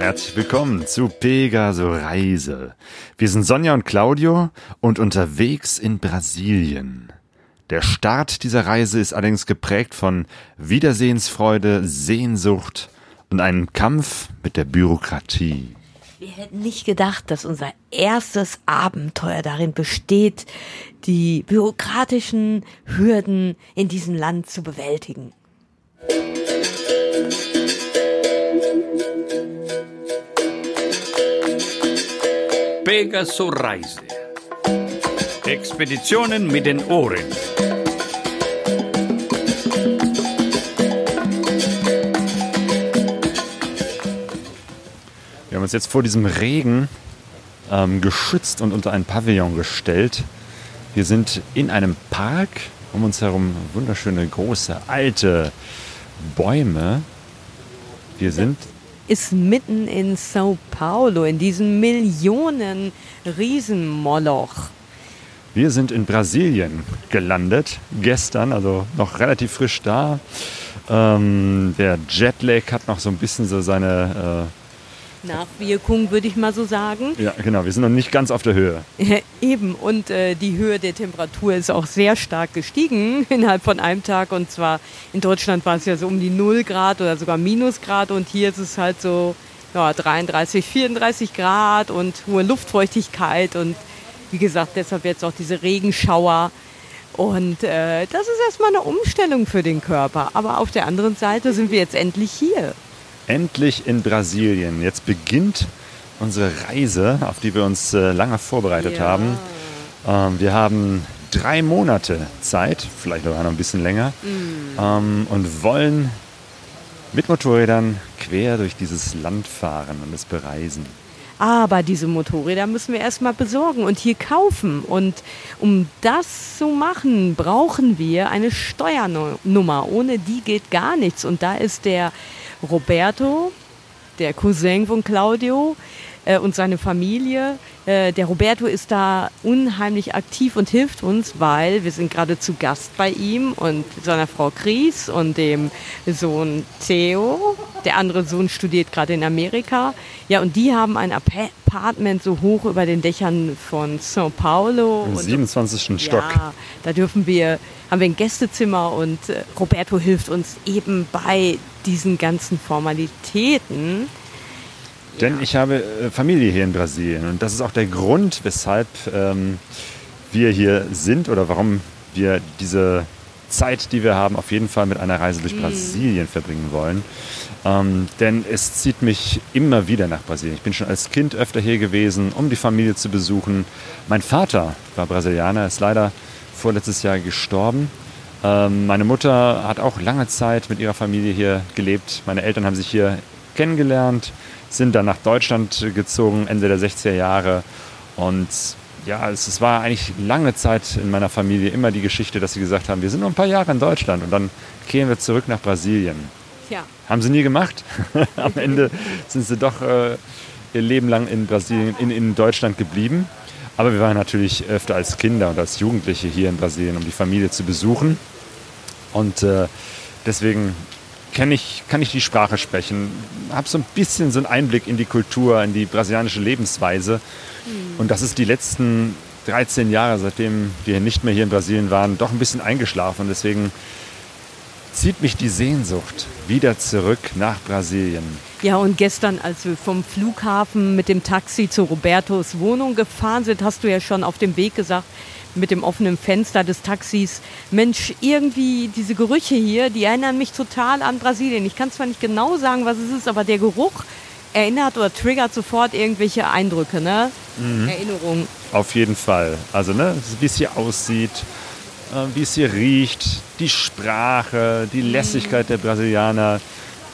Herzlich willkommen zu Pegaso Reise. Wir sind Sonja und Claudio und unterwegs in Brasilien. Der Start dieser Reise ist allerdings geprägt von Wiedersehensfreude, Sehnsucht und einem Kampf mit der Bürokratie. Wir hätten nicht gedacht, dass unser erstes Abenteuer darin besteht, die bürokratischen Hürden in diesem Land zu bewältigen. Pegaso Reise. Expeditionen mit den Ohren. Haben uns jetzt vor diesem Regen ähm, geschützt und unter ein Pavillon gestellt. Wir sind in einem Park, um uns herum wunderschöne, große, alte Bäume. Wir sind Ist mitten in Sao Paulo, in diesem Millionen Riesenmoloch. Wir sind in Brasilien gelandet, gestern, also noch relativ frisch da. Ähm, der Jetlag hat noch so ein bisschen so seine. Nachwirkung, würde ich mal so sagen. Ja, genau, wir sind noch nicht ganz auf der Höhe. Eben, und äh, die Höhe der Temperatur ist auch sehr stark gestiegen innerhalb von einem Tag. Und zwar in Deutschland war es ja so um die 0 Grad oder sogar Minusgrad. Und hier ist es halt so ja, 33, 34 Grad und hohe Luftfeuchtigkeit. Und wie gesagt, deshalb jetzt auch diese Regenschauer. Und äh, das ist erstmal eine Umstellung für den Körper. Aber auf der anderen Seite sind wir jetzt endlich hier. Endlich in Brasilien. Jetzt beginnt unsere Reise, auf die wir uns äh, lange vorbereitet Ja. haben. Ähm, wir haben drei Monate Zeit, vielleicht sogar noch ein bisschen länger, ähm, und wollen mit Motorrädern quer durch dieses Land fahren und es bereisen. Aber diese Motorräder müssen wir erstmal besorgen und hier kaufen. Und um das zu machen, brauchen wir eine Steuernummer. Ohne die geht gar nichts. Und da ist der Roberto, der Cousin von Claudio äh, und seine Familie. Äh, der Roberto ist da unheimlich aktiv und hilft uns, weil wir sind gerade zu Gast bei ihm und seiner Frau Chris und dem Sohn Theo. Der andere Sohn studiert gerade in Amerika. Ja, und die haben ein Apa- Apartment so hoch über den Dächern von São Paulo. Im Und- 27. Stock. ja, da dürfen wir, haben wir ein Gästezimmer und äh, Roberto hilft uns eben bei diesen ganzen Formalitäten. Denn ich habe äh, Familie hier in Brasilien und das ist auch der Grund, weshalb ähm, wir hier sind oder warum wir diese Zeit, die wir haben, auf jeden Fall mit einer Reise durch Brasilien verbringen wollen. Ähm, denn es zieht mich immer wieder nach Brasilien. Ich bin schon als Kind öfter hier gewesen, um die Familie zu besuchen. Mein Vater war Brasilianer, ist leider vorletztes Jahr gestorben. Ähm, meine Mutter hat auch lange Zeit mit ihrer Familie hier gelebt. Meine Eltern haben sich hier kennengelernt, sind dann nach Deutschland gezogen, Ende der 60er Jahre. Und ja, es, es war eigentlich lange Zeit in meiner Familie immer die Geschichte, dass sie gesagt haben, wir sind nur ein paar Jahre in Deutschland und dann kehren wir zurück nach Brasilien. Tja, Haben sie nie gemacht. Am Ende sind sie doch äh, ihr Leben lang in Brasilien, in, in Deutschland geblieben. Aber wir waren natürlich öfter als Kinder und als Jugendliche hier in Brasilien, um die Familie zu besuchen. Und äh, deswegen kenn ich, kann ich die Sprache sprechen, habe so ein bisschen so einen Einblick in die Kultur, in die brasilianische Lebensweise. Und das ist die letzten 13 Jahre, seitdem wir nicht mehr hier in Brasilien waren, doch ein bisschen eingeschlafen. Und deswegen zieht mich die Sehnsucht wieder zurück nach Brasilien. Ja, und gestern, als wir vom Flughafen mit dem Taxi zu Robertos Wohnung gefahren sind, hast du ja schon auf dem Weg gesagt, mit dem offenen Fenster des Taxis, Mensch, irgendwie diese Gerüche hier, die erinnern mich total an Brasilien. Ich kann zwar nicht genau sagen, was es ist, aber der Geruch erinnert oder triggert sofort irgendwelche Eindrücke, ne? Erinnerungen. Auf jeden Fall. Also, ne, wie es hier aussieht, äh, wie es hier riecht, die Sprache, die Lässigkeit der Brasilianer.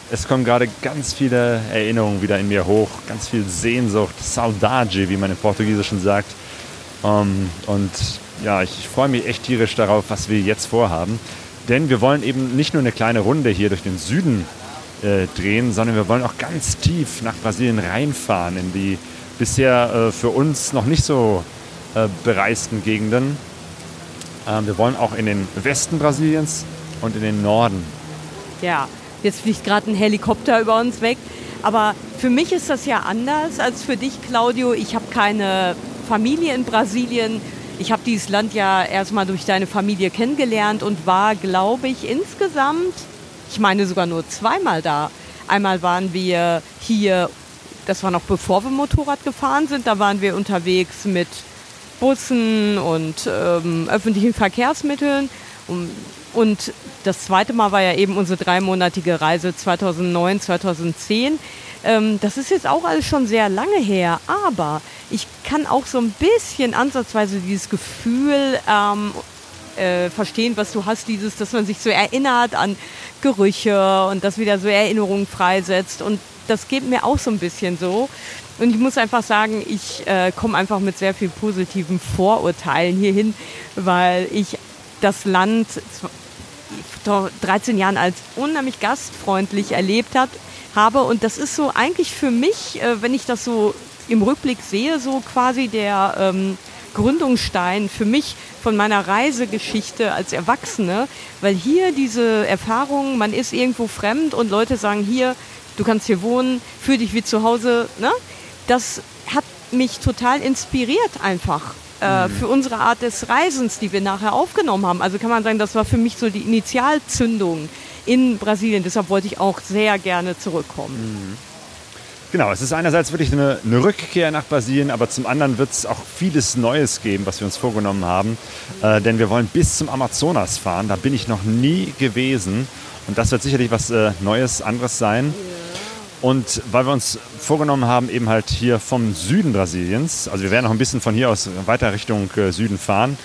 Es kommen gerade ganz viele Erinnerungen wieder in mir hoch, ganz viel Sehnsucht, Saudade, wie man im Portugiesischen sagt. Ähm, und ja, ich freue mich echt tierisch darauf, was wir jetzt vorhaben. Denn wir wollen eben nicht nur eine kleine Runde hier durch den Süden äh, drehen, sondern wir wollen auch ganz tief nach Brasilien reinfahren, in die bisher äh, für uns noch nicht so äh, bereisten Gegenden. Ähm, wir wollen auch in den Westen Brasiliens und in den Norden. Ja, jetzt fliegt gerade ein Helikopter über uns weg. Aber für mich ist das ja anders als für dich, Claudio. Ich habe keine Familie in Brasilien. Ich habe dieses Land ja erstmal durch deine Familie kennengelernt und war, glaube ich, insgesamt, ich meine sogar nur zweimal da. Einmal waren wir hier, das war noch bevor wir Motorrad gefahren sind, da waren wir unterwegs mit Bussen und ähm, öffentlichen Verkehrsmitteln. Und, und das zweite Mal war ja eben unsere dreimonatige Reise 2009, 2010. Ähm, das ist jetzt auch alles schon sehr lange her, aber ich kann auch so ein bisschen ansatzweise dieses Gefühl ähm, äh, verstehen, was du hast, dieses, dass man sich so erinnert an Gerüche und das wieder so Erinnerungen freisetzt. Und das geht mir auch so ein bisschen so. Und ich muss einfach sagen, ich äh, komme einfach mit sehr viel positiven Vorurteilen hierhin, weil ich das Land vor 13 Jahren als unheimlich gastfreundlich erlebt hat, habe. Und das ist so eigentlich für mich, äh, wenn ich das so im Rückblick sehe, so quasi der ähm, Gründungsstein für mich von meiner Reisegeschichte als Erwachsene, weil hier diese Erfahrung, man ist irgendwo fremd und Leute sagen hier, du kannst hier wohnen, fühl dich wie zu Hause, ne? das hat mich total inspiriert einfach äh, mhm. für unsere Art des Reisens, die wir nachher aufgenommen haben. Also kann man sagen, das war für mich so die Initialzündung in Brasilien. Deshalb wollte ich auch sehr gerne zurückkommen. Mhm. Genau, es ist einerseits wirklich eine, eine, Rückkehr nach Brasilien, aber zum anderen wird es auch vieles Neues geben, was wir uns vorgenommen haben. Äh, denn wir wollen bis zum Amazonas fahren. Da bin ich noch nie gewesen. Und das wird sicherlich was äh, Neues, anderes sein. Und weil wir uns vorgenommen haben, eben halt hier vom Süden Brasiliens, also wir werden noch ein bisschen von hier aus weiter Richtung äh, Süden fahren,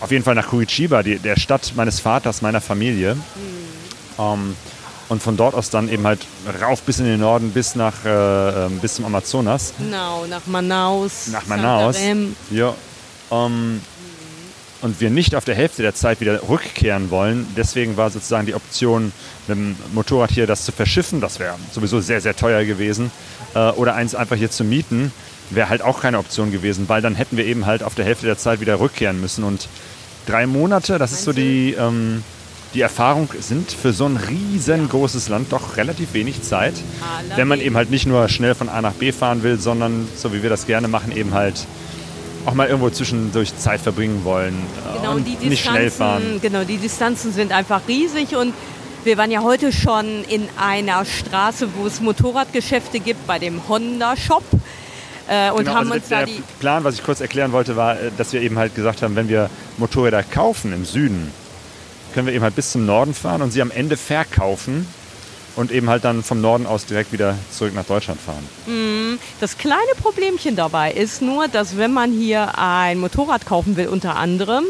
auf jeden Fall nach Curitiba, die, der Stadt meines Vaters, meiner Familie. Mhm. Ähm, und von dort aus dann eben halt rauf bis in den Norden, bis nach äh, ähm, bis zum Amazonas. Genau, nach Manaus. Nach Manaus. Ja. Ähm, und wir nicht auf der Hälfte der Zeit wieder rückkehren wollen. Deswegen war sozusagen die Option, mit dem Motorrad hier das zu verschiffen, das wäre sowieso sehr, sehr teuer gewesen, äh, oder eins einfach hier zu mieten, wäre halt auch keine Option gewesen, weil dann hätten wir eben halt auf der Hälfte der Zeit wieder rückkehren müssen. Und drei Monate, das ist so die, ähm, die Erfahrung, sind für so ein riesengroßes Land doch relativ wenig Zeit, wenn man eben halt nicht nur schnell von A nach B fahren will, sondern, so wie wir das gerne machen, eben halt auch mal irgendwo zwischendurch Zeit verbringen wollen äh, genau, und nicht schnell fahren. Genau, die Distanzen sind einfach riesig und wir waren ja heute schon in einer Straße, wo es Motorradgeschäfte gibt, bei dem Honda Shop. Äh, und genau, haben also uns der da die Plan, was ich kurz erklären wollte, war, äh, dass wir eben halt gesagt haben, wenn wir Motorräder kaufen im Süden, können wir eben halt bis zum Norden fahren und sie am Ende verkaufen und eben halt dann vom Norden aus direkt wieder zurück nach Deutschland fahren. Mhm. Das kleine Problemchen dabei ist nur, dass wenn man hier ein Motorrad kaufen will, unter anderem,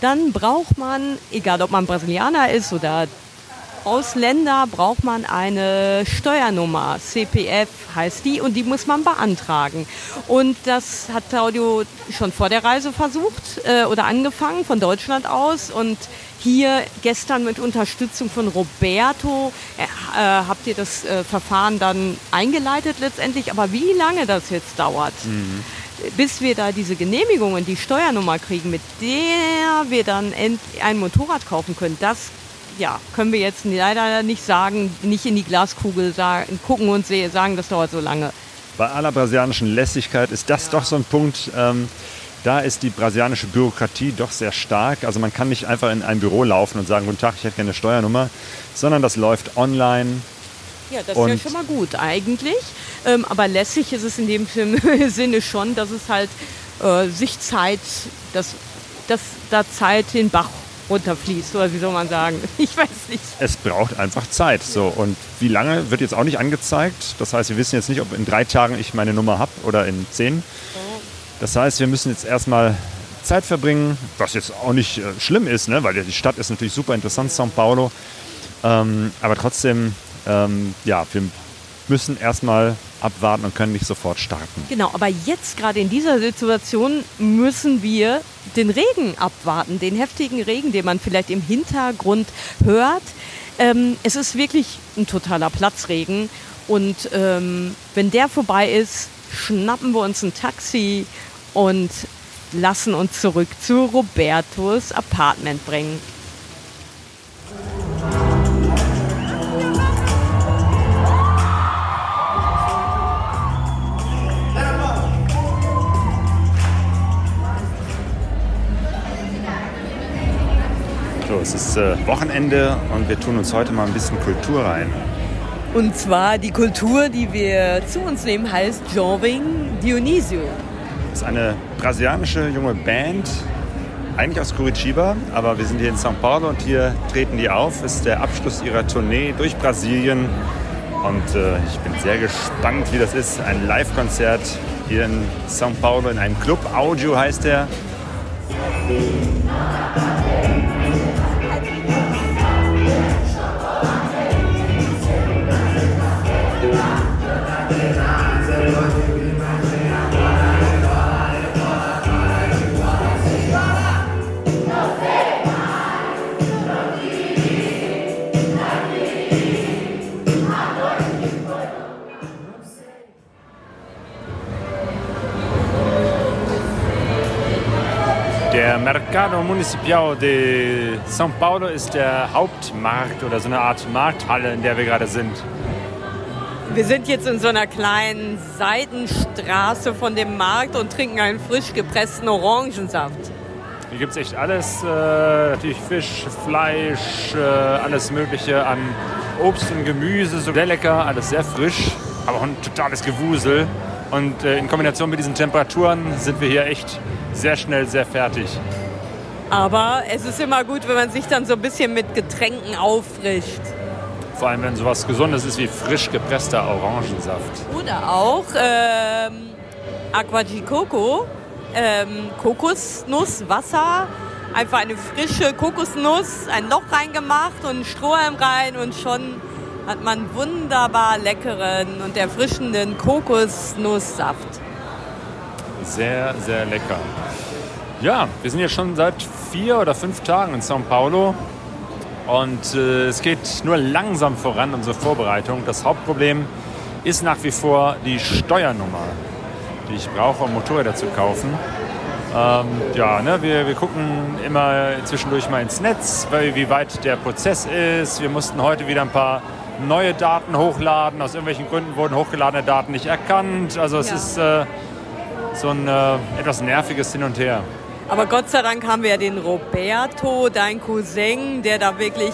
dann braucht man, egal ob man Brasilianer ist oder Ausländer, braucht man eine Steuernummer. CPF heißt die und die muss man beantragen. Und das hat Claudio schon vor der Reise versucht äh, oder angefangen von Deutschland aus und hier gestern mit Unterstützung von Roberto äh, äh, habt ihr das äh, Verfahren dann eingeleitet letztendlich. Aber wie lange das jetzt dauert, mhm. bis wir da diese Genehmigung und die Steuernummer kriegen, mit der wir dann ein Motorrad kaufen können, das ja, können wir jetzt leider nicht sagen, nicht in die Glaskugel sagen, gucken und sagen, das dauert so lange. Bei aller brasilianischen Lässigkeit ist das ja. doch so ein Punkt. Ähm, da ist die brasilianische Bürokratie doch sehr stark. Also man kann nicht einfach in ein Büro laufen und sagen, guten Tag, ich hätte gerne eine Steuernummer, sondern das läuft online. Ja, das ist ja schon mal gut eigentlich. Ähm, aber lässig ist es in dem Sinne schon, dass es halt äh, sich Zeit, dass, dass da Zeit den Bach runterfließt oder wie soll man sagen? Ich weiß nicht. Es braucht einfach Zeit. So. Und wie lange wird jetzt auch nicht angezeigt. Das heißt, wir wissen jetzt nicht, ob in drei Tagen ich meine Nummer habe oder in zehn. Das heißt, wir müssen jetzt erstmal Zeit verbringen, was jetzt auch nicht äh, schlimm ist, ne? weil die Stadt ist natürlich super interessant, São Paulo. Ähm, aber trotzdem, ähm, ja, wir müssen erstmal abwarten und können nicht sofort starten. Genau, aber jetzt gerade in dieser Situation müssen wir den Regen abwarten, den heftigen Regen, den man vielleicht im Hintergrund hört. ähm, es ist wirklich ein totaler Platzregen. Und ähm, wenn der vorbei ist, schnappen wir uns ein Taxi und lassen uns zurück zu Robertos Apartment bringen. So, es ist äh, Wochenende und wir tun uns heute mal ein bisschen Kultur rein. Und zwar die Kultur, die wir zu uns nehmen, heißt Joving Dionisio. Das ist eine brasilianische junge Band, eigentlich aus Curitiba, aber wir sind hier in São Paulo und hier treten die auf. Das ist der Abschluss ihrer Tournee durch Brasilien und äh, ich bin sehr gespannt, wie das ist. Ein Live-Konzert hier in São Paulo in einem Club. Audio heißt der. Mercado Municipal de São Paulo ist der Hauptmarkt oder so eine Art Markthalle, in der wir gerade sind. Wir sind jetzt in so einer kleinen Seitenstraße von dem Markt und trinken einen frisch gepressten Orangensaft. Hier gibt es echt alles, äh, natürlich Fisch, Fleisch, äh, alles Mögliche an Obst und Gemüse, so sehr lecker, alles sehr frisch, aber auch ein totales Gewusel. Und äh, in Kombination mit diesen Temperaturen sind wir hier echt sehr schnell sehr fertig. Aber es ist immer gut, wenn man sich dann so ein bisschen mit Getränken auffrischt. Vor allem, wenn sowas Gesundes ist wie frisch gepresster Orangensaft. Oder auch ähm, Aqua di Coco, ähm, Kokosnusswasser. Einfach eine frische Kokosnuss, ein Loch reingemacht und einen Strohhalm rein und schon hat man wunderbar leckeren und erfrischenden Kokosnusssaft. Sehr, sehr lecker. Ja, wir sind jetzt schon seit vier oder fünf Tagen in São Paulo und äh, es geht nur langsam voran, unsere Vorbereitung. Das Hauptproblem ist nach wie vor die Steuernummer, die ich brauche, um Motorräder zu kaufen. Ähm, ja, ne, wir, wir gucken immer zwischendurch mal ins Netz, weil, wie weit der Prozess ist. Wir mussten heute wieder ein paar neue Daten hochladen. Aus irgendwelchen Gründen wurden hochgeladene Daten nicht erkannt. Also es Ja. ist äh, so ein äh, etwas nerviges Hin und Her. Aber Gott sei Dank haben wir ja den Roberto, dein Cousin, der da wirklich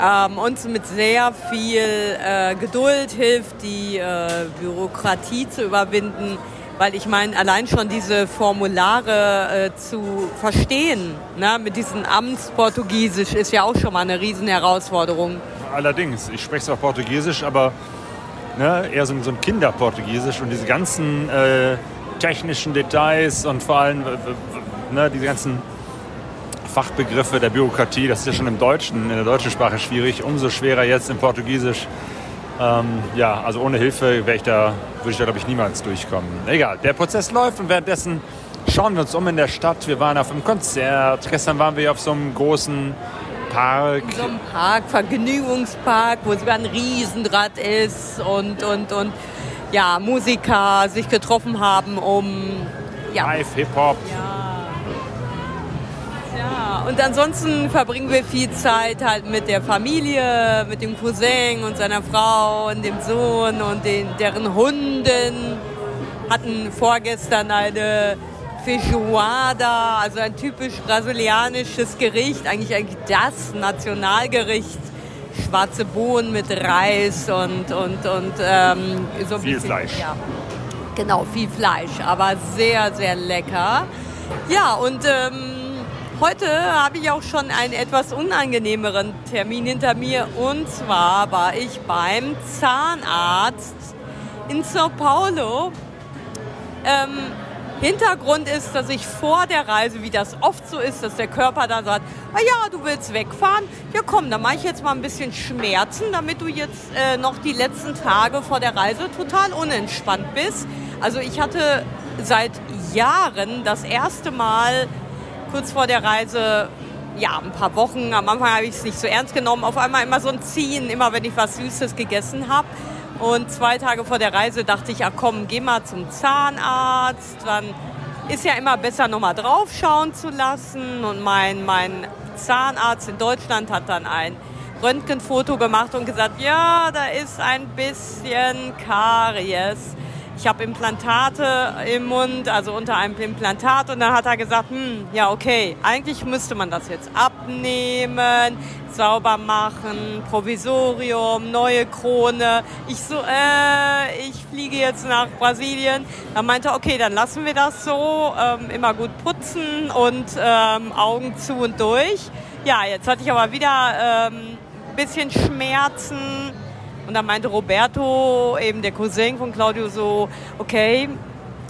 ähm, uns mit sehr viel äh, Geduld hilft, die äh, Bürokratie zu überwinden. Weil ich meine, allein schon diese Formulare äh, zu verstehen, ne, mit diesem Amtsportugiesisch ist ja auch schon mal eine Riesenherausforderung. Allerdings, ich spreche zwar Portugiesisch, aber ne, eher so, so ein Kinderportugiesisch und diese ganzen äh, technischen Details und vor allem ne, diese ganzen Fachbegriffe der Bürokratie, das ist ja schon im Deutschen, in der deutschen Sprache schwierig, umso schwerer jetzt im Portugiesisch. Ähm, ja, also ohne Hilfe wäre ich da, würde ich da glaube ich niemals durchkommen. Egal, der Prozess läuft und währenddessen schauen wir uns um in der Stadt. Wir waren auf einem Konzert, gestern waren wir auf so einem großen Park. So ein Park, Vergnügungspark, wo sogar ein Riesenrad ist und, und, und ja, Musiker sich getroffen haben, um ja, Live, Hip-Hop. Ja, und ansonsten verbringen wir viel Zeit halt mit der Familie, mit dem Cousin und seiner Frau und dem Sohn und den, deren Hunden. Hatten vorgestern eine Feijoada, also ein typisch brasilianisches Gericht, eigentlich, eigentlich das Nationalgericht. Schwarze Bohnen mit Reis und, und, und ähm, so ein Viel bisschen, Fleisch. Ja, Genau, viel Fleisch, aber sehr, sehr lecker. Ja, und ähm, heute habe ich auch schon einen etwas unangenehmeren Termin hinter mir. Und zwar war ich beim Zahnarzt in Sao Paulo. Ähm, Hintergrund ist, dass ich vor der Reise, wie das oft so ist, dass der Körper dann sagt, ah ja, du willst wegfahren, ja komm, dann mache ich jetzt mal ein bisschen Schmerzen, damit du jetzt äh, noch die letzten Tage vor der Reise total unentspannt bist. Also ich hatte seit Jahren das erste Mal kurz vor der Reise ja, ein paar Wochen, am Anfang habe ich es nicht so ernst genommen, auf einmal immer so ein Ziehen, immer wenn ich was Süßes gegessen habe. Und zwei Tage vor der Reise dachte ich, ach komm, geh mal zum Zahnarzt. Dann ist ja immer besser, nochmal draufschauen zu lassen. Und mein, mein Zahnarzt in Deutschland hat dann ein Röntgenfoto gemacht und gesagt, ja, da ist ein bisschen Karies. Ich habe Implantate im Mund, also unter einem Implantat. Und dann hat er gesagt, hm, ja, okay, eigentlich müsste man das jetzt abnehmen, sauber machen, Provisorium, neue Krone. Ich so, äh, ich fliege jetzt nach Brasilien. Er meinte, okay, dann lassen wir das so, ähm, immer gut putzen und ähm, Augen zu und durch. Ja, jetzt hatte ich aber wieder ähm, bisschen Schmerzen. Und dann meinte Roberto, eben der Cousin von Claudio, so, okay,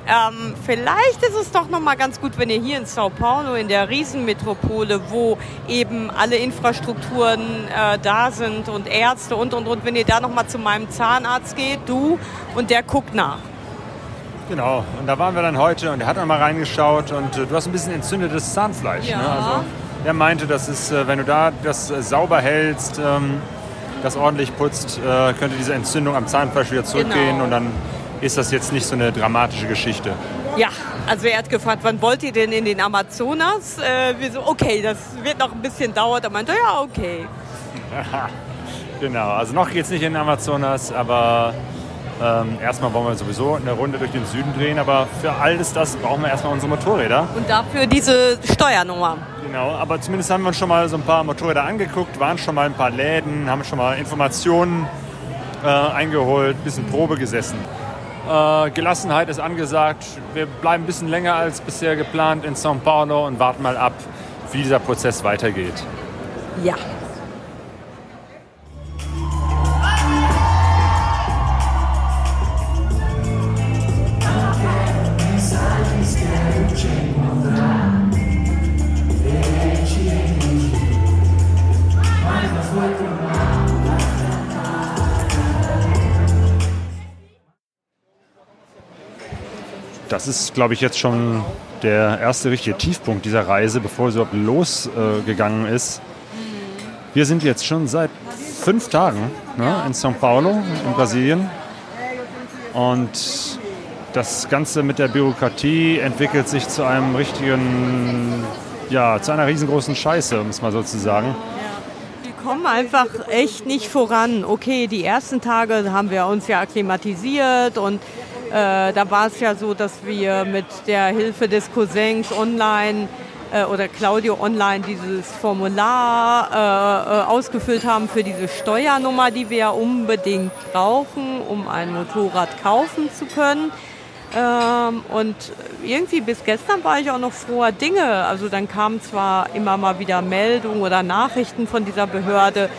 ähm, vielleicht ist es doch noch mal ganz gut, wenn ihr hier in Sao Paulo, in der Riesenmetropole, wo eben alle Infrastrukturen äh, da sind und Ärzte und, und, und, wenn ihr da noch mal zu meinem Zahnarzt geht, du, und der guckt nach. Genau, und da waren wir dann heute und er hat noch mal reingeschaut und äh, du hast ein bisschen entzündetes Zahnfleisch. Ja. Ne? Also er meinte, das ist, äh, wenn du da das äh, sauber hältst, ähm, das ordentlich putzt, äh, könnte diese Entzündung am Zahnfleisch wieder zurückgehen Genau. und dann ist das jetzt nicht so eine dramatische Geschichte. Ja, also er hat gefragt, wann wollt ihr denn in den Amazonas? Äh, wir so, okay, das wird noch ein bisschen dauern. Er meinte, ja, okay. Genau, also noch geht es nicht in den Amazonas, aber ähm, erstmal wollen wir sowieso eine Runde durch den Süden drehen, aber für alles das brauchen wir erstmal unsere Motorräder. Und dafür diese Steuernummer. Genau, aber zumindest haben wir uns schon mal so ein paar Motorräder angeguckt, waren schon mal in ein paar Läden, haben schon mal Informationen äh, eingeholt, ein bisschen Probe gesessen. Äh, Gelassenheit ist angesagt. Wir bleiben ein bisschen länger als bisher geplant in São Paulo und warten mal ab, wie dieser Prozess weitergeht. Ja. Das ist, glaube ich, jetzt schon der erste richtige Tiefpunkt dieser Reise, bevor es überhaupt losgegangen ist. Wir sind jetzt schon seit fünf Tagen ne, in São Paulo, in Brasilien. Und das Ganze mit der Bürokratie entwickelt sich zu einem richtigen, ja, zu einer riesengroßen Scheiße, um es mal so zu sagen. Wir kommen einfach echt nicht voran. Okay, die ersten Tage haben wir uns ja akklimatisiert und äh, da war es ja so, dass wir mit der Hilfe des Cousins online äh, oder Claudio online dieses Formular äh, äh, ausgefüllt haben für diese Steuernummer, die wir ja unbedingt brauchen, um ein Motorrad kaufen zu können. Ähm, und irgendwie bis gestern war ich auch noch froher Dinge. Also dann kamen zwar immer mal wieder Meldungen oder Nachrichten von dieser Behörde,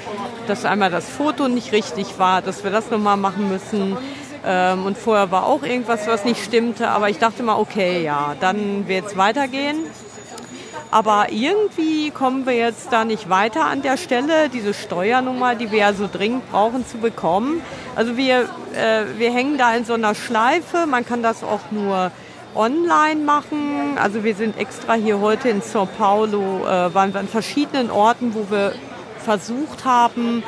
dass einmal das Foto nicht richtig war, dass wir das nochmal machen müssen. Ähm, und vorher war auch irgendwas, was nicht stimmte. Aber ich dachte mal, okay, ja, dann wird es weitergehen. Aber irgendwie kommen wir jetzt da nicht weiter an der Stelle, diese Steuernummer, die wir ja so dringend brauchen zu bekommen. Also wir, äh, wir hängen da in so einer Schleife, man kann das auch nur online machen. Also wir sind extra hier heute in São Paulo, äh, waren wir an verschiedenen Orten, wo wir versucht haben,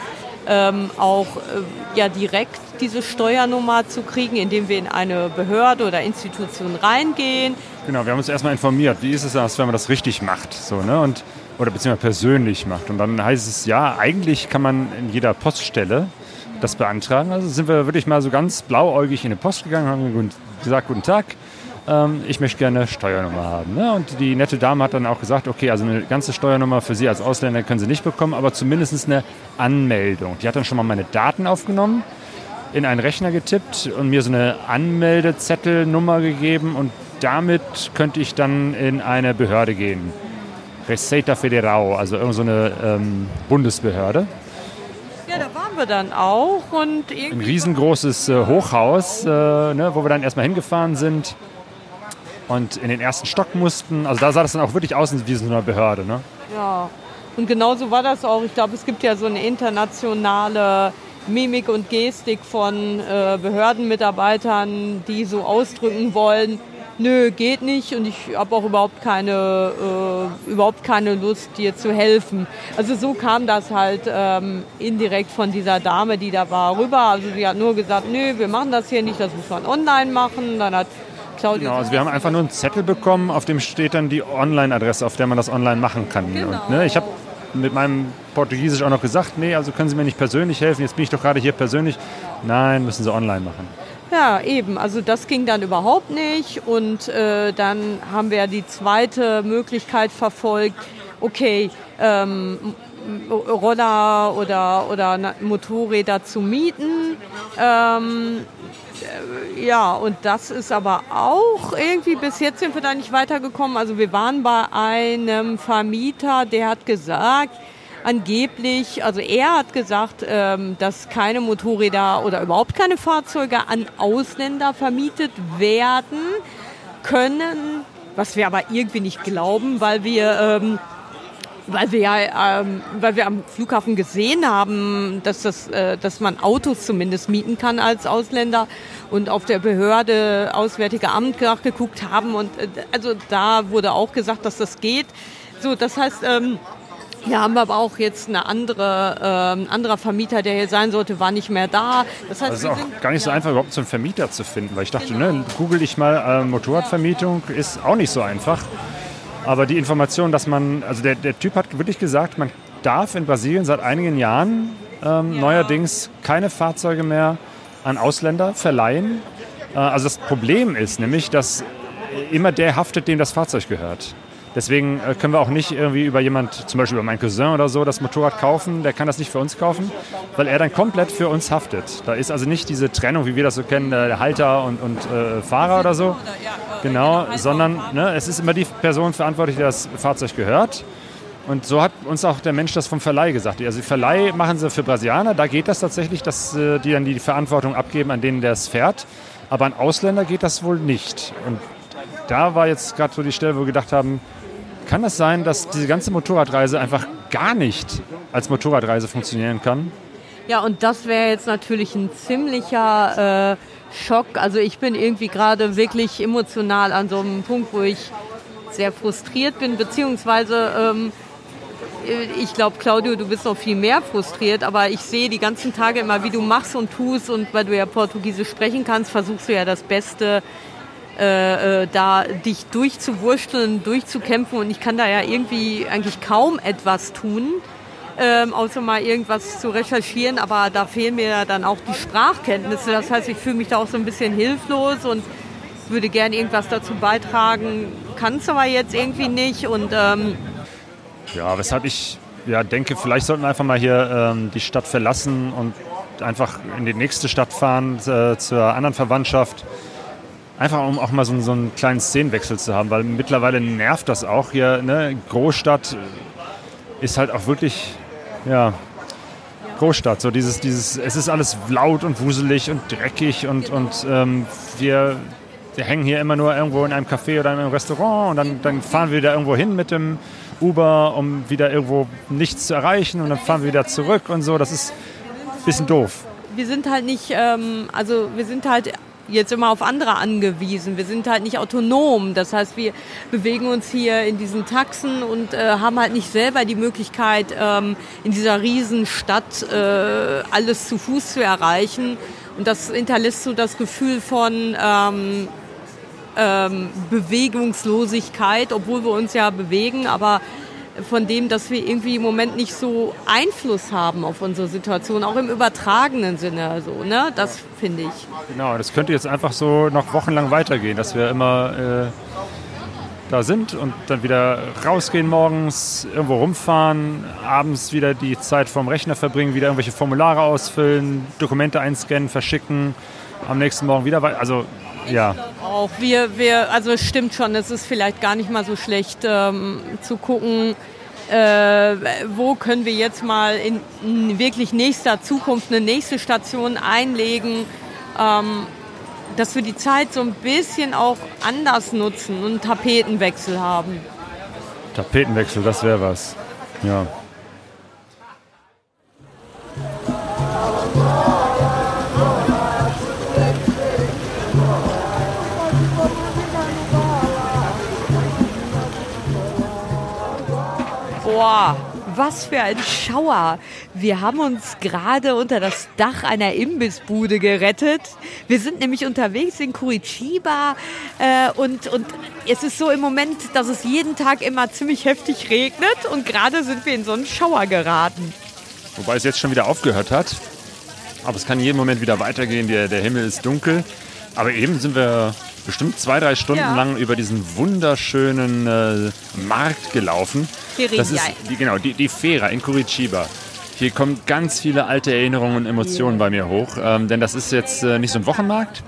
ähm, auch äh, ja direkt diese Steuernummer zu kriegen, indem wir in eine Behörde oder Institution reingehen. Genau, wir haben uns erstmal informiert, wie ist es das, wenn man das richtig macht, so, ne? Und, oder beziehungsweise persönlich macht. Und dann heißt es, ja, eigentlich kann man in jeder Poststelle das beantragen. Also sind wir wirklich mal so ganz blauäugig in die Post gegangen, haben gesagt, guten Tag, ähm, ich möchte gerne eine Steuernummer haben. Ne? Und die nette Dame hat dann auch gesagt, okay, also eine ganze Steuernummer für Sie als Ausländer können Sie nicht bekommen, aber zumindest eine Anmeldung. Die hat dann schon mal meine Daten aufgenommen, in einen Rechner getippt und mir so eine Anmeldezettelnummer gegeben und damit könnte ich dann in eine Behörde gehen. Receita Federal, also irgend so eine ähm, Bundesbehörde. Ja, da waren wir dann auch und Ein riesengroßes äh, Hochhaus, äh, ne, wo wir dann erstmal hingefahren sind und in den ersten Stock mussten. Also da sah das dann auch wirklich aus wie so eine Behörde. Ne? Ja, und genauso war das auch. Ich glaube, es gibt ja so eine internationale Mimik und Gestik von äh, Behördenmitarbeitern, die so ausdrücken wollen, nö, geht nicht und ich habe auch überhaupt keine, äh, überhaupt keine Lust, dir zu helfen. Also so kam das halt ähm, indirekt von dieser Dame, die da war, rüber. Also sie hat nur gesagt, nö, wir machen das hier nicht, das muss man online machen. Dann hat Claudia... Genau, also wir haben einfach nur einen Zettel bekommen, auf dem steht dann die Online-Adresse, auf der man das online machen kann. Genau. Und, ne, ich habe mit meinem Portugiesisch auch noch gesagt, nee, also können Sie mir nicht persönlich helfen, jetzt bin ich doch gerade hier persönlich. Nein, müssen Sie online machen. Ja, eben. Also das ging dann überhaupt nicht. Und äh, dann haben wir die zweite Möglichkeit verfolgt. Okay, ähm, Roller oder, oder Motorräder zu mieten. Ähm, äh, ja, und das ist aber auch irgendwie, bis jetzt sind wir da nicht weitergekommen. Also wir waren bei einem Vermieter, der hat gesagt, angeblich, also er hat gesagt, ähm, dass keine Motorräder oder überhaupt keine Fahrzeuge an Ausländer vermietet werden können, was wir aber irgendwie nicht glauben, weil wir ähm, weil wir ja, ähm, weil wir am Flughafen gesehen haben, dass das, äh, dass man Autos zumindest mieten kann als Ausländer und auf der Behörde Auswärtige Amt nachgeguckt haben und äh, also da wurde auch gesagt, dass das geht. So, das heißt, ähm, hier haben wir aber auch jetzt eine andere, äh, ein anderer Vermieter, der hier sein sollte, war nicht mehr da. Das heißt, also ist auch gar nicht so einfach, überhaupt so einen Vermieter zu finden, weil ich dachte, genau. ne, google ich mal äh, Motorradvermietung, ist auch nicht so einfach. Aber die Information, dass man, also der, der Typ hat wirklich gesagt, man darf in Brasilien seit einigen Jahren ähm, ja. neuerdings keine Fahrzeuge mehr an Ausländer verleihen. Äh, also das Problem ist nämlich, dass immer der haftet, dem das Fahrzeug gehört. Deswegen äh, können wir auch nicht irgendwie über jemand, zum Beispiel über meinen Cousin oder so, das Motorrad kaufen. Der kann das nicht für uns kaufen, weil er dann komplett für uns haftet. Da ist also nicht diese Trennung, wie wir das so kennen, der Halter und, und äh, Fahrer oder so. Genau, sondern ne, es ist immer die Person verantwortlich, der das Fahrzeug gehört. Und so hat uns auch der Mensch das vom Verleih gesagt. Also die Verleih machen sie für Brasilianer, da geht das tatsächlich, dass äh, die dann die Verantwortung abgeben an denen, der es fährt. Aber an Ausländer geht das wohl nicht. Und da war jetzt gerade so die Stelle, wo wir gedacht haben, kann es sein, dass diese ganze Motorradreise einfach gar nicht als Motorradreise funktionieren kann? Ja, und das wäre jetzt natürlich ein ziemlicher äh, Schock. Also ich bin irgendwie gerade wirklich emotional an so einem Punkt, wo ich sehr frustriert bin, beziehungsweise ähm, ich glaube, Claudio, du bist noch viel mehr frustriert, aber ich sehe die ganzen Tage immer, wie du machst und tust und weil du ja Portugiesisch sprechen kannst, versuchst du ja das Beste äh, äh, da dich durchzuwursteln, durchzukämpfen. Und ich kann da ja irgendwie eigentlich kaum etwas tun, ähm, außer mal irgendwas zu recherchieren, aber da fehlen mir dann auch die Sprachkenntnisse. Das heißt, ich fühle mich da auch so ein bisschen hilflos und würde gerne irgendwas dazu beitragen, kann es aber jetzt irgendwie nicht. Und ähm ja, weshalb ich ja, denke, vielleicht sollten wir einfach mal hier ähm, die Stadt verlassen und einfach in die nächste Stadt fahren äh, zur anderen Verwandtschaft Einfach um auch mal so, so, einen kleinen Szenenwechsel zu haben, weil mittlerweile nervt das auch hier. Ne? Großstadt ist halt auch wirklich, ja, Großstadt. So dieses, dieses, es ist alles laut und wuselig und dreckig und, und ähm, wir, wir hängen hier immer nur irgendwo in einem Café oder in einem Restaurant und dann, dann fahren wir wieder irgendwo hin mit dem Uber, um wieder irgendwo nichts zu erreichen und dann fahren wir wieder zurück und so. Das ist ein bisschen doof. Wir sind halt nicht, ähm, also wir sind halt jetzt immer auf andere angewiesen. Wir sind halt nicht autonom. Das heißt, wir bewegen uns hier in diesen Taxen und äh, haben halt nicht selber die Möglichkeit, ähm, in dieser Riesenstadt äh, alles zu Fuß zu erreichen. Und das hinterlässt so das Gefühl von ähm, ähm, Bewegungslosigkeit, obwohl wir uns ja bewegen, aber von dem, dass wir irgendwie im Moment nicht so Einfluss haben auf unsere Situation, auch im übertragenen Sinne. Also, ne? Das finde ich. Genau, das könnte jetzt einfach so noch wochenlang weitergehen, dass wir immer äh, da sind und dann wieder rausgehen morgens, irgendwo rumfahren, abends wieder die Zeit vorm Rechner verbringen, wieder irgendwelche Formulare ausfüllen, Dokumente einscannen, verschicken, am nächsten Morgen wieder weiter. Also ja. Auch wir, wir, also es stimmt schon, es ist vielleicht gar nicht mal so schlecht ähm, zu gucken, äh, wo können wir jetzt mal in, in, wirklich nächster Zukunft eine nächste Station einlegen, ähm, dass wir die Zeit so ein bisschen auch anders nutzen und einen Tapetenwechsel haben. Tapetenwechsel, das wäre was. Ja. Boah, was für ein Schauer. Wir haben uns gerade unter das Dach einer Imbissbude gerettet. Wir sind nämlich unterwegs in Curitiba äh, und, und es ist so im Moment, dass es jeden Tag immer ziemlich heftig regnet und gerade sind wir in so einen Schauer geraten. Wobei es jetzt schon wieder aufgehört hat. Aber es kann jeden Moment wieder weitergehen. Der, der Himmel ist dunkel. Aber eben sind wir bestimmt zwei, drei Stunden Ja. lang über diesen wunderschönen äh, Markt gelaufen. Feria. Das ist die, genau die, die Fera in Curitiba. Hier kommen ganz viele alte Erinnerungen und Emotionen bei mir hoch. Ähm, denn das ist jetzt äh, nicht so ein Wochenmarkt,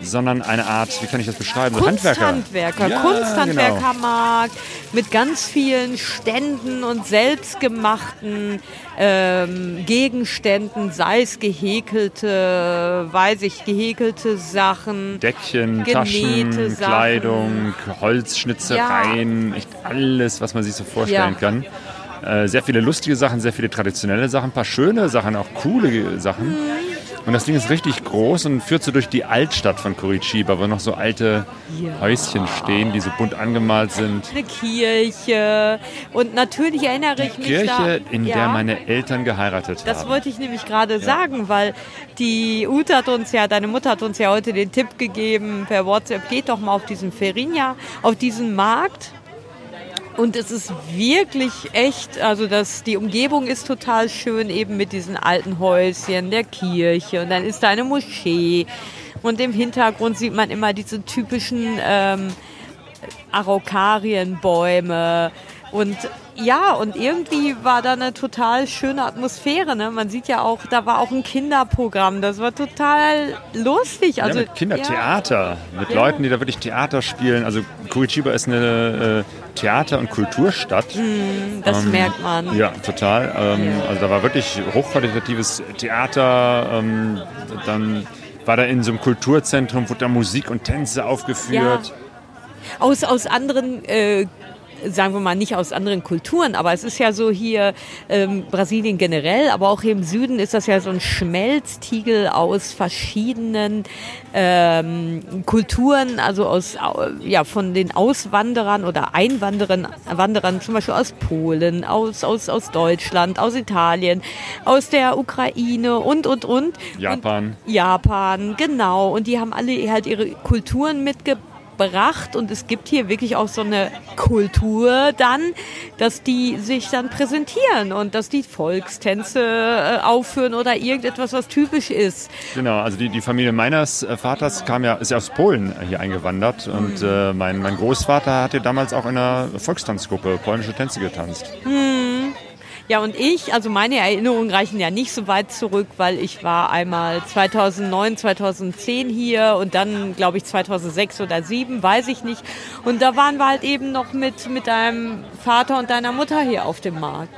sondern eine Art, wie kann ich das beschreiben? Kunsthandwerker, Ja, genau. Kunsthandwerkermarkt mit ganz vielen Ständen und selbstgemachten ähm, Gegenständen, sei es gehäkelte, weiß ich, gehäkelte Sachen. Deckchen, Taschen, Sachen. Kleidung, Holzschnitzereien, echt alles, was man sich so vorstellen Ja. kann. Äh, sehr viele lustige Sachen, sehr viele traditionelle Sachen, ein paar schöne Sachen, auch coole Sachen. Und das Ding ist richtig groß und führt so durch die Altstadt von Curitiba, wo noch so alte Ja. Häuschen stehen, die so bunt angemalt sind. Eine Kirche und natürlich erinnere ich mich Kirche, da, in ja, der meine Eltern geheiratet Das haben. wollte ich nämlich gerade sagen, weil die Ute hat uns ja, deine Mutter hat uns ja heute den Tipp gegeben per WhatsApp, geht doch mal auf diesen Ferinja, auf diesen Markt. Und es ist wirklich echt, also das, die Umgebung ist total schön, eben mit diesen alten Häuschen, der Kirche und dann ist da eine Moschee. Und im Hintergrund sieht man immer diese typischen ähm, Araucarienbäume. Und ja, und irgendwie war da eine total schöne Atmosphäre. Ne? Man sieht ja auch, da war auch ein Kinderprogramm. Das war total lustig. Also, ja, mit Kindertheater, mit Ja. Leuten, die da wirklich Theater spielen. Also Curitiba ist eine äh, Theater- und Kulturstadt. Ja, das Ähm, merkt man. Ja, total. Ähm, Also da war wirklich hochqualitatives Theater. Ähm, dann war da in so einem Kulturzentrum, wurde da Musik und Tänze aufgeführt. Aus, aus anderen, äh, sagen wir mal, nicht aus anderen Kulturen, aber es ist ja so hier ähm, Brasilien generell, aber auch hier im Süden ist das ja so ein Schmelztiegel aus verschiedenen ähm, Kulturen, also aus au- ja von den Auswanderern oder Einwanderern, Wanderern zum Beispiel aus Polen, aus aus aus Deutschland, aus Italien, aus der Ukraine und und und. Japan. Und Japan, genau. Und die haben alle halt ihre Kulturen mitgebracht. Und es gibt hier wirklich auch so eine Kultur dann, dass die sich dann präsentieren und dass die Volkstänze äh, aufführen oder irgendetwas, was typisch ist. Genau, also die, die Familie meines äh, Vaters kam ja, ist ja aus Polen äh, hier eingewandert und äh, mein, mein Großvater hatte damals auch in einer Volkstanzgruppe polnische Tänze getanzt. Ja, und ich, also meine Erinnerungen reichen ja nicht so weit zurück, weil ich war einmal 2009, 2010 hier und dann, glaube ich, 2006 oder 2007, weiß ich nicht. Und da waren wir halt eben noch mit, mit deinem Vater und deiner Mutter hier auf dem Markt.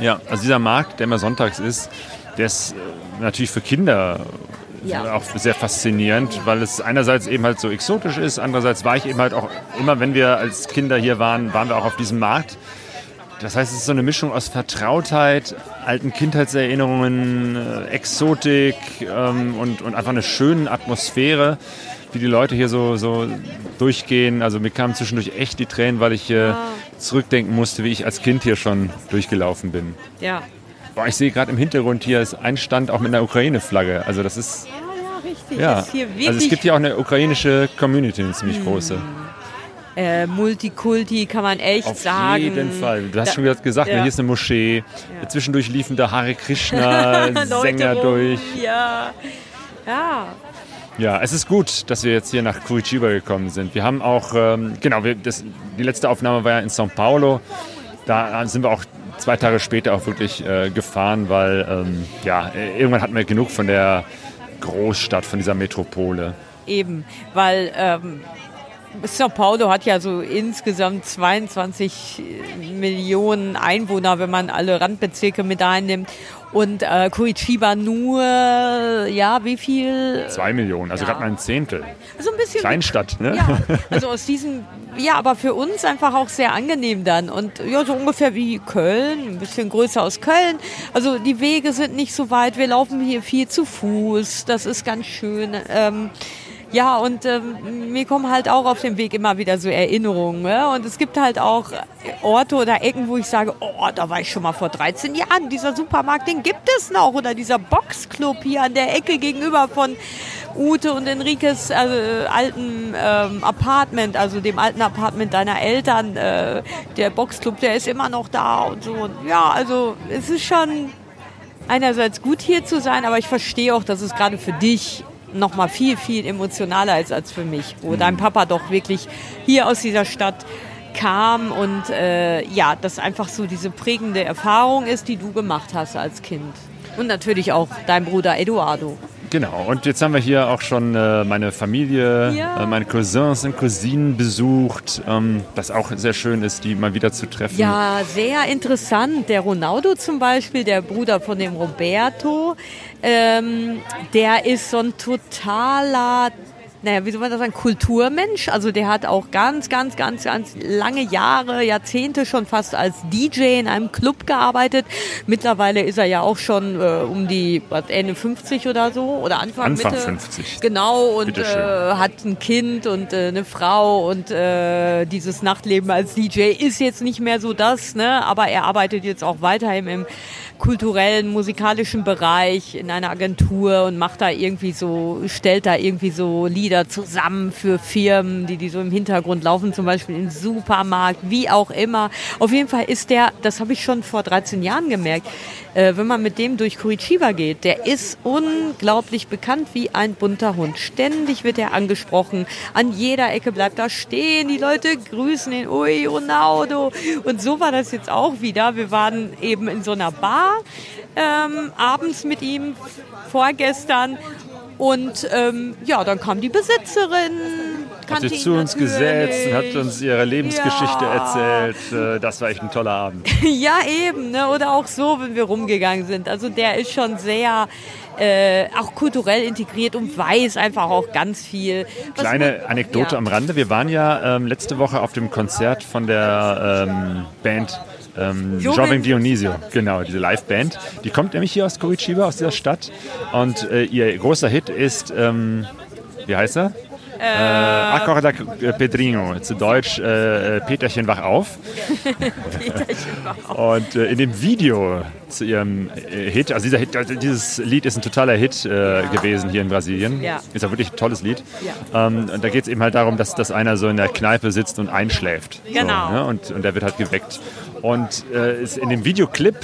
Ja, also dieser Markt, der immer sonntags ist, der ist äh, natürlich für Kinder Ja. auch sehr faszinierend, weil es einerseits eben halt so exotisch ist, andererseits war ich eben halt auch immer, wenn wir als Kinder hier waren, waren wir auch auf diesem Markt. Das heißt, es ist so eine Mischung aus Vertrautheit, alten Kindheitserinnerungen, äh, Exotik ähm, und, und einfach eine schöne Atmosphäre, wie die Leute hier so, so durchgehen. Also mir kamen zwischendurch echt die Tränen, weil ich äh, zurückdenken musste, wie ich als Kind hier schon durchgelaufen bin. Ja. Boah, ich sehe gerade im Hintergrund hier ist ein Stand auch mit einer Ukraine-Flagge. Also das ist Ja, ja, richtig. ja. Ist hier wirklich Also es gibt hier auch eine ukrainische Community, eine ziemlich große. Äh, Multikulti, kann man echt Auf sagen. jeden Fall. Du hast Da- schon gesagt, gesagt ja. hier ist eine Moschee. Zwischendurch liefen da Hare Krishna Leute Sänger rum, durch. Ja. Ja. Ja, es ist gut, dass wir jetzt hier nach Curitiba gekommen sind. Wir haben auch, ähm, genau, wir, das, die letzte Aufnahme war ja in São Paulo. Da sind wir auch zwei Tage später auch wirklich äh, gefahren, weil ähm, ja, irgendwann hatten wir genug von der Großstadt, von dieser Metropole. Eben, weil ähm, Sao Paulo hat ja so insgesamt 22 Millionen Einwohner, wenn man alle Randbezirke mit einnimmt. Und äh, Curitiba nur, ja, wie viel? Zwei Millionen, also Ja. gerade mal ein Zehntel. So ein bisschen. Kleinstadt, ne? Ja, also aus diesem, ja, aber für uns einfach auch sehr angenehm dann. Und ja, so ungefähr wie Köln, ein bisschen größer aus Köln. Also die Wege sind nicht so weit, wir laufen hier viel zu Fuß, das ist ganz schön. Ähm, Ja, und ähm, mir kommen halt auch auf dem Weg immer wieder so Erinnerungen. Ne? Und es gibt halt auch Orte oder Ecken, wo ich sage, oh, da war ich schon mal vor 13 Jahren. Dieser Supermarkt, den gibt es noch. Oder dieser Boxclub hier an der Ecke gegenüber von Ute und Enriques äh, alten ähm, Apartment, also dem alten Apartment deiner Eltern. Äh, der Boxclub, der ist immer noch da und so. Und ja, also es ist schon einerseits gut hier zu sein, aber ich verstehe auch, dass es gerade für dich noch mal viel, viel emotionaler ist als für mich, wo dein Papa doch wirklich hier aus dieser Stadt kam und äh, ja, das einfach so diese prägende Erfahrung ist, die du gemacht hast als Kind. Und natürlich auch dein Bruder Eduardo. Genau, und jetzt haben wir hier auch schon äh, meine Familie, Ja. äh, meine Cousins und Cousinen besucht, ähm, was auch sehr schön ist, die mal wieder zu treffen. Ja, sehr interessant. Der Ronaldo zum Beispiel, der Bruder von dem Roberto, ähm, der ist so ein totaler, naja, wie soll man das sagen, Kulturmensch. Also der hat auch ganz, ganz, ganz, ganz lange Jahre, Jahrzehnte schon fast als DJ in einem Club gearbeitet. Mittlerweile ist er ja auch schon äh, um die was, Ende 50 oder so oder Anfang, Anfang Mitte. 50. Genau, und äh, hat ein Kind und äh, eine Frau und äh, dieses Nachtleben als DJ ist jetzt nicht mehr so das, ne? aber er arbeitet jetzt auch weiterhin im kulturellen, musikalischen Bereich in einer Agentur und macht da irgendwie so, stellt da irgendwie so Lieder zusammen für Firmen, die die so im Hintergrund laufen, zum Beispiel im Supermarkt, wie auch immer. Auf jeden Fall ist der, das habe ich schon vor 13 Jahren gemerkt, äh, wenn man mit dem durch Curitiba geht, der ist unglaublich bekannt wie ein bunter Hund. Ständig wird er angesprochen. An jeder Ecke bleibt er stehen. Die Leute grüßen ihn. Ui, Ronaldo. Und so war das jetzt auch wieder. Wir waren eben in so einer Bar ähm, abends mit ihm vorgestern. Und ähm, ja, dann kam die Besitzerin. Hat sich zu uns natürlich. gesetzt und hat uns ihre Lebensgeschichte Ja. erzählt. Äh, Das war echt ein toller Abend. Ja, eben. Ne? Oder auch so, wenn wir rumgegangen sind. Also der ist schon sehr äh, auch kulturell integriert und weiß einfach auch ganz viel. Was Kleine Anekdote ja. am Rande. Wir waren ja ähm, letzte Woche auf dem Konzert von der ähm, Band ähm, Jovin Jovin Dionisio. Genau, diese Live-Band. Die kommt nämlich hier aus Curitiba, aus dieser Stadt. Und äh, ihr großer Hit ist, ähm, wie heißt er? Äh, Accorda Pedrino, zu Deutsch äh, äh, Peterchen wach auf. Und äh, in dem Video zu ihrem äh, Hit, also dieser Hit, also dieses Lied ist ein totaler Hit äh, gewesen hier in Brasilien. Ja. Ist auch wirklich ein tolles Lied. Ja. Ähm, und da geht es eben halt darum, dass, dass einer so in der Kneipe sitzt und einschläft. Genau. So, ne? und, und der wird halt geweckt. Und äh, in dem Videoclip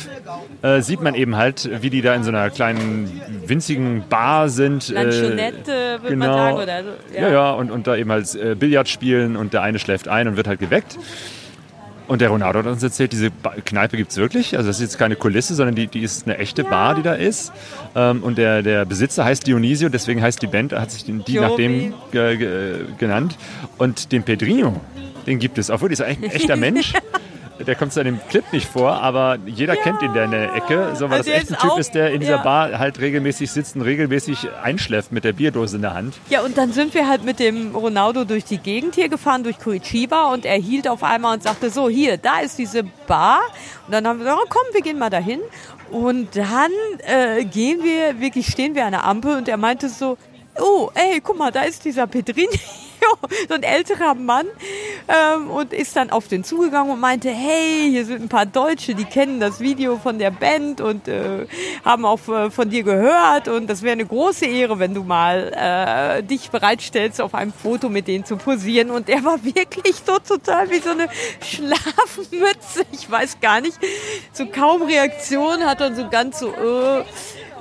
äh, sieht man eben halt, wie die da in so einer kleinen winzigen Bar sind. äh, Lanchonette, man genau. sagen. Oder so. Ja, ja, und, und da eben halt äh, Billard spielen und der eine schläft ein und wird halt geweckt. Und der Ronaldo hat uns erzählt, diese Kneipe gibt es wirklich. Also das ist jetzt keine Kulisse, sondern die, die ist eine echte Bar, die da ist. Ähm, und der, der Besitzer heißt Dionisio, deswegen heißt die Band, hat sich die Jovi. nach dem ge ge genannt. Und den Pedrinho, den gibt es. Obwohl, dieser ist eigentlich ein echter Mensch. Der kommt zwar in dem Clip nicht vor, aber jeder kennt ihn, der in der Ecke. So, weil Also das der echt ein Typ auch- ist, der in dieser ja. Bar halt regelmäßig sitzt und regelmäßig einschläft mit der Bierdose in der Hand. Ja, und dann sind wir halt mit dem Ronaldo durch die Gegend hier gefahren, durch Curitiba und er hielt auf einmal und sagte so, hier, da ist diese Bar. Und dann haben wir gesagt, oh, komm, wir gehen mal dahin. Und dann äh, gehen wir, wirklich stehen wir an der Ampel und er meinte so, oh, ey, guck mal, da ist dieser Pedrinho, so ein älterer Mann ähm, und ist dann auf den zugegangen und meinte, hey, hier sind ein paar Deutsche, die kennen das Video von der Band und äh, haben auch äh, von dir gehört und das wäre eine große Ehre, wenn du mal äh, dich bereitstellst, auf einem Foto mit denen zu posieren. Und der war wirklich so total wie so eine Schlafmütze, ich weiß gar nicht, so kaum Reaktion, hat dann so ganz so, äh,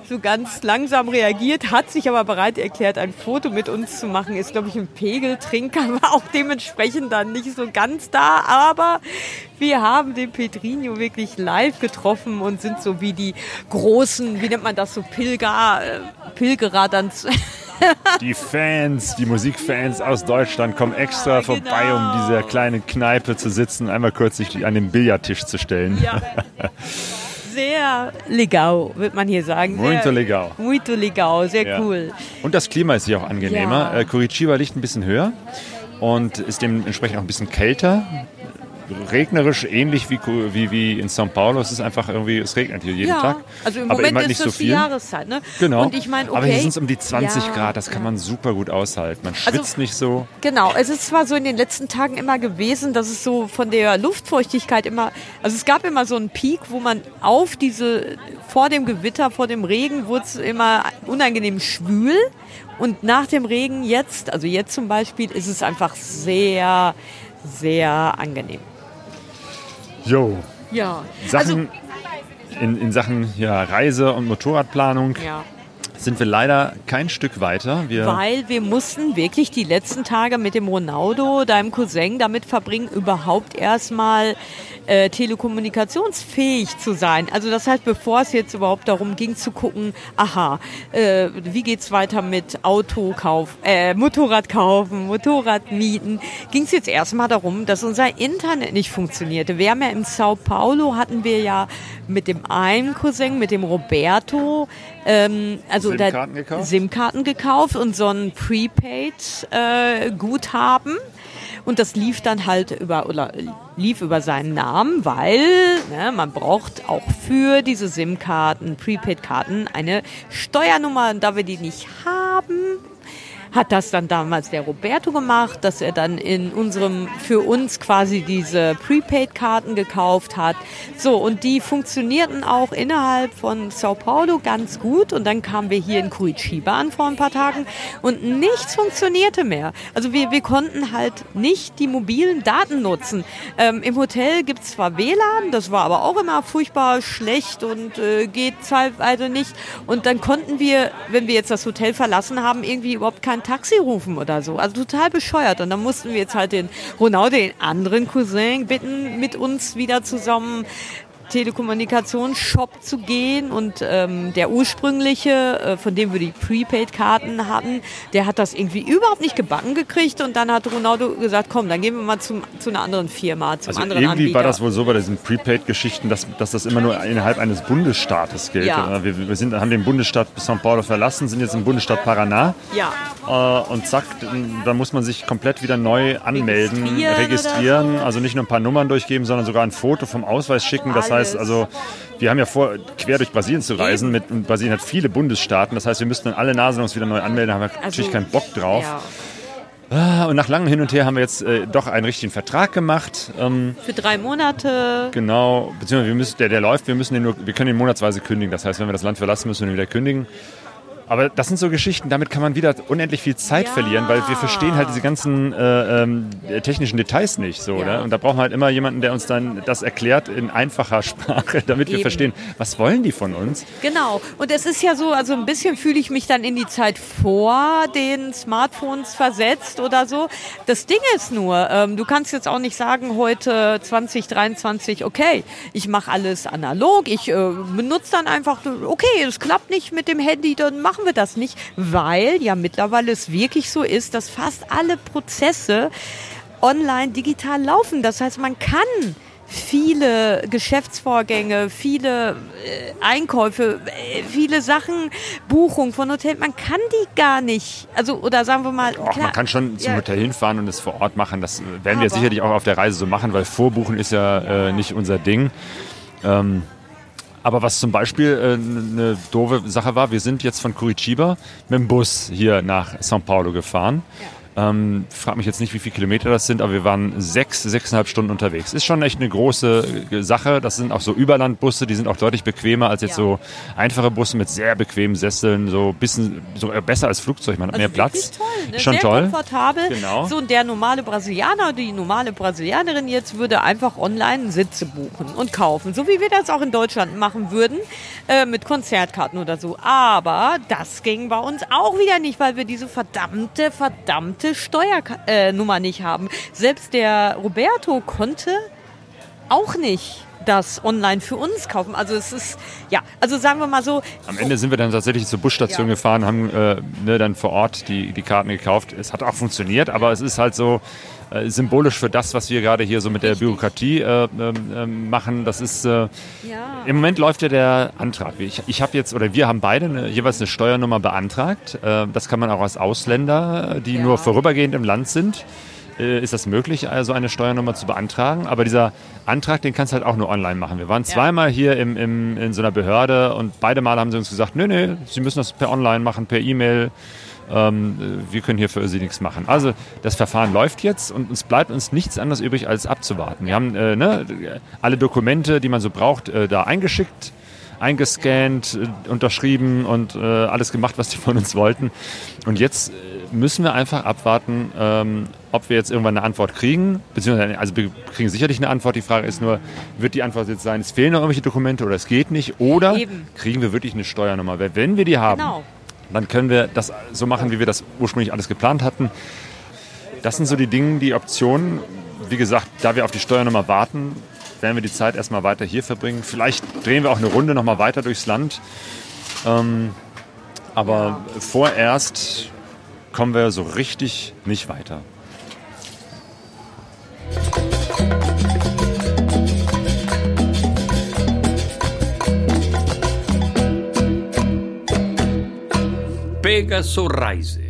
so ganz langsam reagiert, hat sich aber bereit erklärt, ein Foto mit uns zu machen. Ist, glaube ich, ein Pegeltrinker, war auch dementsprechend dann nicht so ganz da. Aber wir haben den Pedrinho wirklich live getroffen und sind so wie die großen, wie nennt man das, so Pilger, äh, Pilgerer dann Die Fans, die Musikfans aus Deutschland kommen extra vorbei, um genau. diese kleine Kneipe zu sitzen, einmal kurz sich an den Billardtisch zu stellen. Ja. Sehr legal, wird man hier sagen. Sehr, Muito legal. Muito legal, sehr Ja. cool. Und das Klima ist hier auch angenehmer. Ja. Äh, Curitiba liegt ein bisschen höher und ist dementsprechend auch ein bisschen kälter. Regnerisch, ähnlich wie, wie, wie in São Paulo. Es ist einfach irgendwie, es regnet hier jeden ja, Tag. also im aber Moment immer ist nicht so die viel. Jahreszeit. Ne? Genau. Und ich meine, okay. Aber hier sind es um die 20 Ja, Grad, das kann man super gut aushalten. Man Also- schwitzt nicht so. Genau, es ist zwar so in den letzten Tagen immer gewesen, dass es so von der Luftfeuchtigkeit immer, also es gab immer so einen Peak, wo man auf diese, vor dem Gewitter, vor dem Regen wurde es immer unangenehm schwül und nach dem Regen jetzt, also jetzt zum Beispiel, ist es einfach sehr, sehr angenehm. Jo. Ja, Sachen in, in Sachen ja, Reise- und Motorradplanung also, ja. Sind wir leider kein Stück weiter. Wir, Weil wir mussten wirklich die letzten Tage mit dem Ronaldo, deinem Cousin, damit verbringen, überhaupt erstmal äh, telekommunikationsfähig zu sein. Also das heißt, bevor es jetzt überhaupt darum ging zu gucken, aha, äh, wie geht's weiter mit Autokauf, äh, Motorrad kaufen, Motorrad mieten, ging es jetzt erstmal darum, dass unser Internet nicht funktionierte. Wir haben ja in Sao Paulo hatten wir ja mit dem einen Cousin, mit dem Roberto, ähm, also da- SIM-Karten gekauft? SIM-Karten gekauft und so ein Prepaid-Guthaben. und das lief dann halt über, oder lief über seinen Namen, weil ne, man braucht auch für diese SIM-Karten, Prepaid-Karten eine Steuernummer. Und da wir die nicht haben, hat das dann damals der Roberto gemacht, dass er dann in unserem, für uns quasi diese Prepaid-Karten gekauft hat. So, und die funktionierten auch innerhalb von Sao Paulo ganz gut. Und dann kamen wir hier in Curitiba an vor ein paar Tagen und nichts funktionierte mehr. Also wir, wir konnten halt nicht die mobilen Daten nutzen. Ähm, Im Hotel gibt's zwar WLAN, das war aber auch immer furchtbar schlecht und äh, geht teilweise nicht. Und dann konnten wir, wenn wir jetzt das Hotel verlassen haben, irgendwie überhaupt kein Taxi rufen oder so. Also total bescheuert. Und dann mussten wir jetzt halt den Ronaldo, den anderen Cousin, bitten, mit uns wieder zusammen Telekommunikationsshop zu gehen und ähm, der ursprüngliche, äh, von dem wir die Prepaid-Karten hatten, der hat das irgendwie überhaupt nicht gebacken gekriegt und dann hat Ronaldo gesagt, komm, dann gehen wir mal zum, zu einer anderen Firma, zum Also anderen irgendwie Anbieter. war das wohl so bei diesen Prepaid-Geschichten, dass, dass das immer nur innerhalb eines Bundesstaates gilt. Ja. Äh, Wir, wir sind, haben den Bundesstaat São Paulo verlassen, sind jetzt im Bundesstaat Paraná ja. äh, und zack, da muss man sich komplett wieder neu anmelden, Registrieren registrieren, also nicht nur ein paar Nummern durchgeben, sondern sogar ein Foto vom Ausweis schicken. Das. Heißt also, wir haben ja vor, quer durch Brasilien zu reisen, mit, und Brasilien hat viele Bundesstaaten, das heißt, wir müssten dann alle Nasen uns wieder neu anmelden, da haben wir natürlich keinen Bock drauf. Ja. Ah, Und nach langem Hin und Her haben wir jetzt äh, doch einen richtigen Vertrag gemacht. Ähm, Für drei Monate. Genau, beziehungsweise wir müssen, der, der läuft, wir müssen den nur, wir können ihn monatsweise kündigen. Das heißt, wenn wir das Land verlassen, müssen wir ihn wieder kündigen. Aber das sind so Geschichten, damit kann man wieder unendlich viel Zeit Ja. verlieren, weil wir verstehen halt diese ganzen äh, ähm, technischen Details nicht so. Ja. Ne? Und da brauchen wir halt immer jemanden, der uns dann das erklärt in einfacher Sprache, damit wir Eben. verstehen, was wollen die von uns. Genau. Und es ist ja so, also ein bisschen fühle ich mich dann in die Zeit vor den Smartphones versetzt oder so. Das Ding ist nur, ähm, du kannst jetzt auch nicht sagen, heute 2023, okay, ich mache alles analog, ich äh, benutze dann einfach, okay, es klappt nicht mit dem Handy, dann machen wir das nicht, weil ja mittlerweile es wirklich so ist, dass fast alle Prozesse online digital laufen. Das heißt, man kann viele Geschäftsvorgänge, viele äh, Einkäufe, äh, viele Sachen, Buchung von Hotels, man kann die gar nicht. Also, oder sagen wir mal, Och, klar, man kann schon zum ja, Hotel hinfahren und es vor Ort machen. Das werden wir sicherlich auch auf der Reise so machen, weil Vorbuchen ist ja, Äh, nicht unser Ding. Ähm, aber was zum Beispiel äh, eine doofe Sache war, wir sind jetzt von Curitiba mit dem Bus hier nach São Paulo gefahren. Ähm, frag mich jetzt nicht, wie viele Kilometer das sind, aber wir waren sechs, sechseinhalb Stunden unterwegs. Ist schon echt eine große äh, Sache. Das sind auch so Überlandbusse, die sind auch deutlich bequemer als jetzt Ja. so einfache Busse mit sehr bequemen Sesseln, so bisschen so äh, besser als Flugzeug, man hat mehr also wirklich Platz. Toll, ne? Schon Sehr toll. komfortabel. Genau. So, und der normale Brasilianer, die normale Brasilianerin jetzt würde einfach online Sitze buchen und kaufen. So wie wir das auch in Deutschland machen würden, äh, mit Konzertkarten oder so. Aber das ging bei uns auch wieder nicht, weil wir diese verdammte, verdammte Steuernummer äh, Nummer nicht haben. Selbst der Roberto konnte auch nicht das online für uns kaufen. Also es ist, ja, also sagen wir mal so, Am Ende sind wir dann tatsächlich zur Busstation Ja. gefahren, haben äh, ne, dann vor Ort die, die Karten gekauft. Es hat auch funktioniert, aber es ist halt so äh, symbolisch für das, was wir gerade hier so mit der Bürokratie äh, ähm, machen. Das ist äh, ja. im Moment läuft ja der Antrag. Ich, ich habe jetzt oder wir haben beide eine, jeweils eine Steuernummer beantragt. Äh, das kann man auch als Ausländer, die Ja. nur vorübergehend im Land sind. äh, ist das möglich, also eine Steuernummer zu beantragen. Aber dieser Antrag, den kannst du halt auch nur online machen. Wir waren zweimal hier im, im, in so einer Behörde und beide Mal haben sie uns gesagt, nö, nö, Sie müssen das per online machen, per E-Mail. Ähm, wir können hier für Sie nichts machen. Also das Verfahren läuft jetzt und es bleibt uns nichts anderes übrig, als abzuwarten. Wir haben äh, ne, alle Dokumente, die man so braucht, äh, da eingeschickt eingescannt, äh, unterschrieben und äh, alles gemacht, was die von uns wollten. Und jetzt äh, müssen wir einfach abwarten, ähm, ob wir jetzt irgendwann eine Antwort kriegen. Beziehungsweise, also wir kriegen sicherlich eine Antwort. Die Frage ist nur, wird die Antwort jetzt sein, es fehlen noch irgendwelche Dokumente oder es geht nicht? Oder Eben. kriegen wir wirklich eine Steuernummer? Wenn wir die haben, genau. Dann können wir das so machen, wie wir das ursprünglich alles geplant hatten. Das sind so die Dinge, die Optionen. Wie gesagt, da wir auf die Steuernummer warten, werden wir die Zeit erstmal weiter hier verbringen. Vielleicht drehen wir auch eine Runde nochmal weiter durchs Land. Ähm, aber vorerst kommen wir so richtig nicht weiter. Pegasus Reise